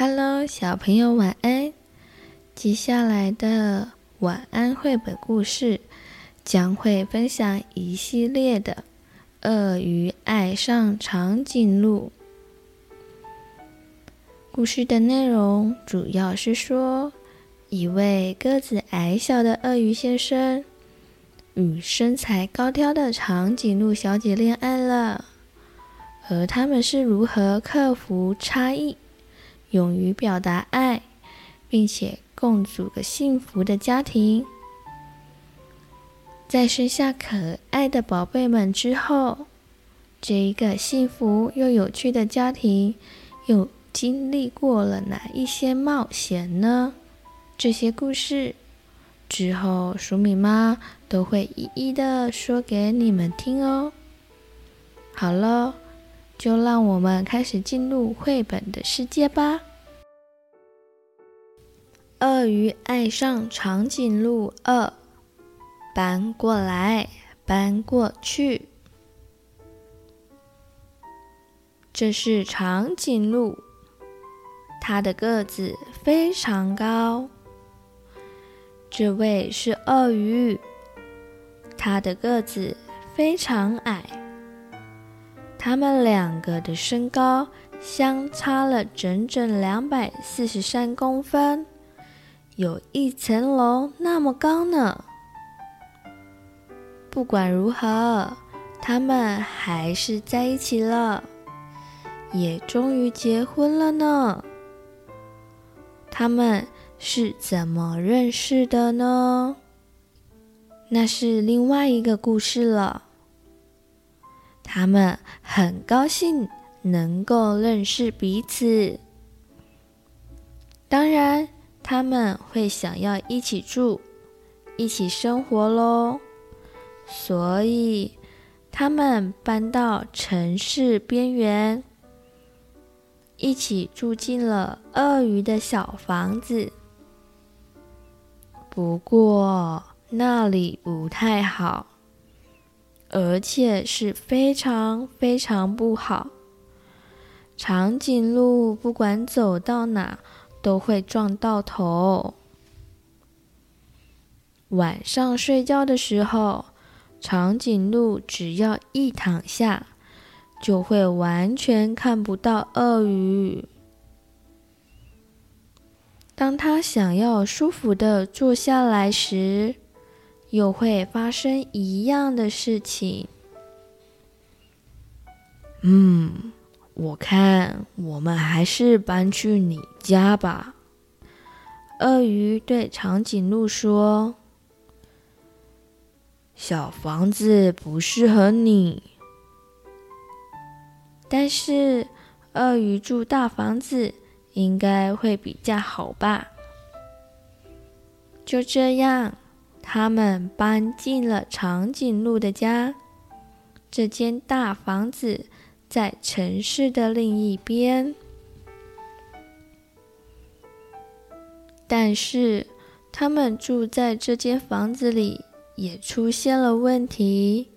Hello，小朋友晚安。接下来的晚安绘本故事将会分享一系列的《鳄鱼爱上长颈鹿》。故事的内容主要是说，一位个子矮小的鳄鱼先生与身材高挑的长颈鹿小姐恋爱了，而他们是如何克服差异，勇于表达爱，并且共组个幸福的家庭。在生下可爱的宝贝们之后，这一个幸福又有趣的家庭又经历过了哪一些冒险呢？这些故事之后，黍米妈都会一一的说给你们听哦。好了。就让我们开始进入绘本的世界吧。鳄鱼爱上长颈鹿二，搬过来，搬过去。这是长颈鹿，它的个子非常高。这位是鳄鱼，它的个子非常矮。他们两个的身高相差了整整两百四十三公分，有一层楼那么高呢。不管如何，他们还是在一起了，也终于结婚了呢。他们是怎么认识的呢？那是另外一个故事了。他们很高兴能够认识彼此，当然他们会想要一起住、一起生活喽。所以他们搬到城市边缘，一起住进了鳄鱼的小房子。不过那里不太好。而且是非常非常不好。长颈鹿不管走到哪都会撞到头。晚上睡觉的时候，长颈鹿只要一躺下，就会完全看不到鳄鱼。当他想要舒服地坐下来时，又会发生一样的事情。嗯，我看我们还是搬去你家吧。鳄鱼对长颈鹿说：“小房子不适合你。”但是鳄鱼住大房子应该会比较好吧？就这样。他们搬进了长颈鹿的家，这间大房子在城市的另一边。但是，他们住在这间房子里也出现了问题，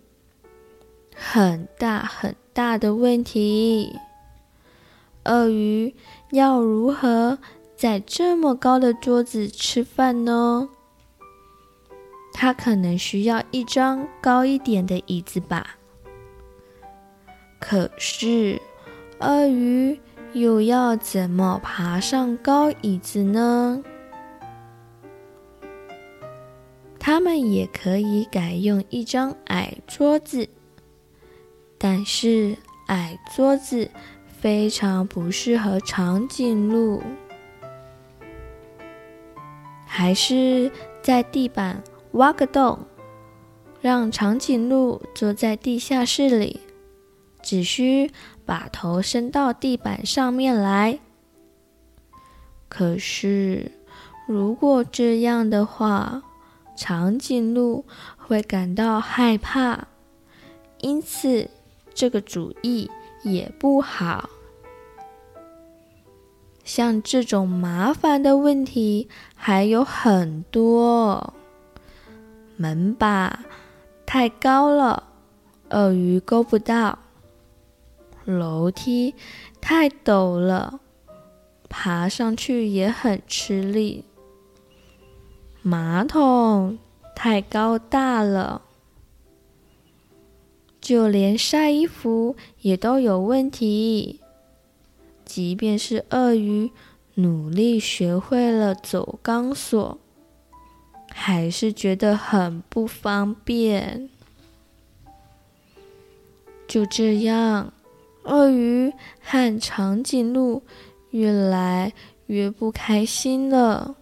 很大很大的问题。鳄鱼要如何在这么高的桌子吃饭呢？它可能需要一张高一点的椅子吧。可是，鳄鱼又要怎么爬上高椅子呢？他们也可以改用一张矮桌子，但是矮桌子非常不适合长颈鹿，还是在地板。挖个洞，让长颈鹿坐在地下室里，只需把头伸到地板上面来。可是，如果这样的话，长颈鹿会感到害怕，因此这个主意也不好。像这种麻烦的问题还有很多。门把太高了，鳄鱼够不到；楼梯太陡了，爬上去也很吃力。马桶太高大了，就连晒衣服也都有问题。即便是鳄鱼努力学会了走钢索，还是觉得很不方便。就这样，鳄鱼和长颈鹿越来越不开心了。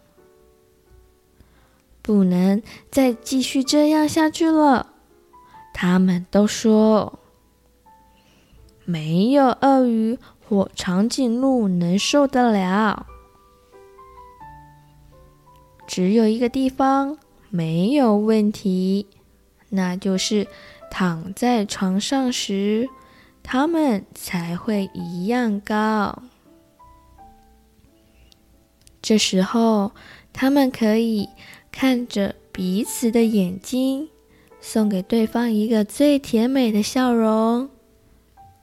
不能再继续这样下去了，他们都说，没有鳄鱼或长颈鹿能受得了。只有一个地方没有问题，那就是躺在床上时，他们才会一样高。这时候，他们可以。看着彼此的眼睛，送给对方一个最甜美的笑容。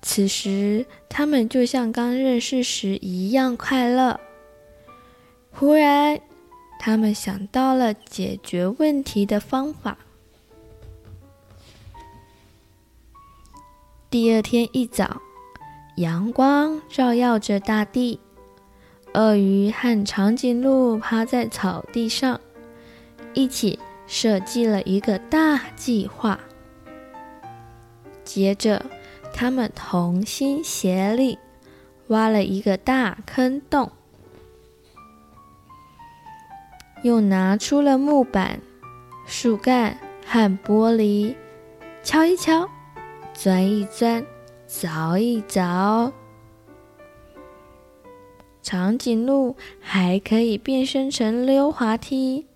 此时，他们就像刚认识时一样快乐。忽然，他们想到了解决问题的方法。第二天一早，阳光照耀着大地，鳄鱼和长颈鹿趴在草地上。一起设计了一个大计划。接着，他们同心协力，挖了一个大坑洞，又拿出了木板、树干和玻璃，敲一敲，钻一钻，凿一凿。长颈鹿还可以变身成溜滑梯。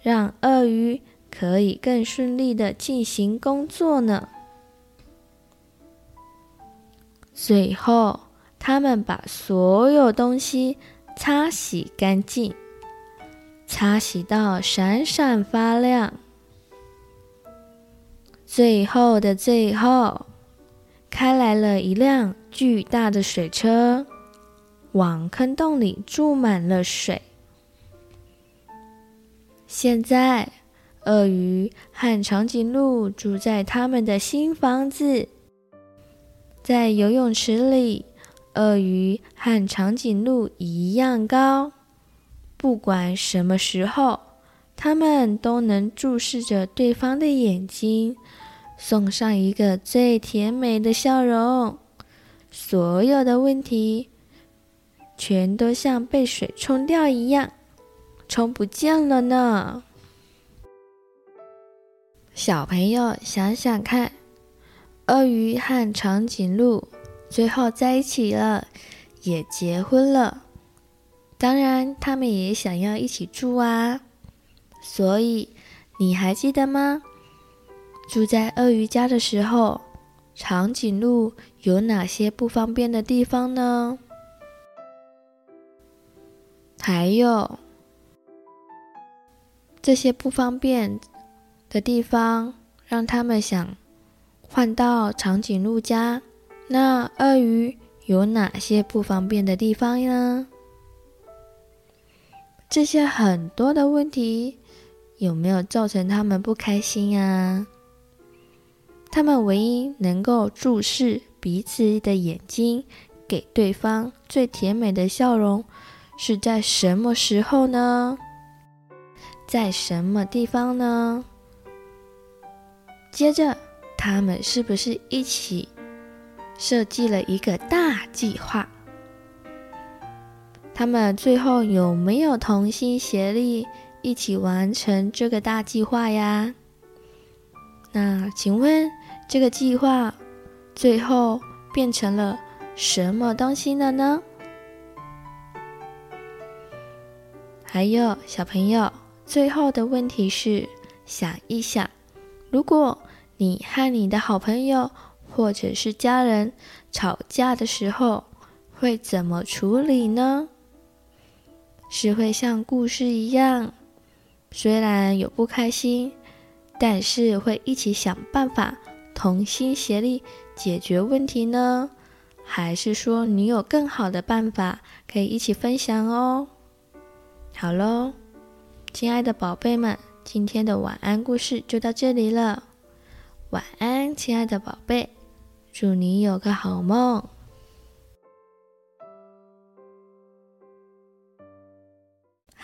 让鳄鱼可以更顺利的进行工作呢。最后，他们把所有东西擦洗干净，擦洗到闪闪发亮。最后的最后，开来了一辆巨大的水车，往坑洞里注满了水。现在，鳄鱼和长颈鹿住在他们的新房子，在游泳池里，鳄鱼和长颈鹿一样高。不管什么时候，他们都能注视着对方的眼睛，送上一个最甜美的笑容。所有的问题，全都像被水冲掉一样。冲不见了呢。小朋友想想看，鳄鱼和长颈鹿最后在一起了，也结婚了。当然，他们也想要一起住啊。所以，你还记得吗？住在鳄鱼家的时候，长颈鹿有哪些不方便的地方呢？还有。这些不方便的地方，让他们想换到长颈鹿家。那鳄鱼有哪些不方便的地方呢？这些很多的问题，有没有造成他们不开心啊？他们唯一能够注视彼此的眼睛，给对方最甜美的笑容，是在什么时候呢？在什么地方呢？接着，他们是不是一起设计了一个大计划？他们最后有没有同心协力一起完成这个大计划呀？那请问，这个计划最后变成了什么东西了呢？还有小朋友。最后的问题是，想一想，如果你和你的好朋友或者是家人吵架的时候，会怎么处理呢？是会像故事一样，虽然有不开心，但是会一起想办法，同心协力解决问题呢？还是说你有更好的办法可以一起分享哦？好喽，亲爱的宝贝们，今天的晚安故事就到这里了。晚安，亲爱的宝贝，祝你有个好梦。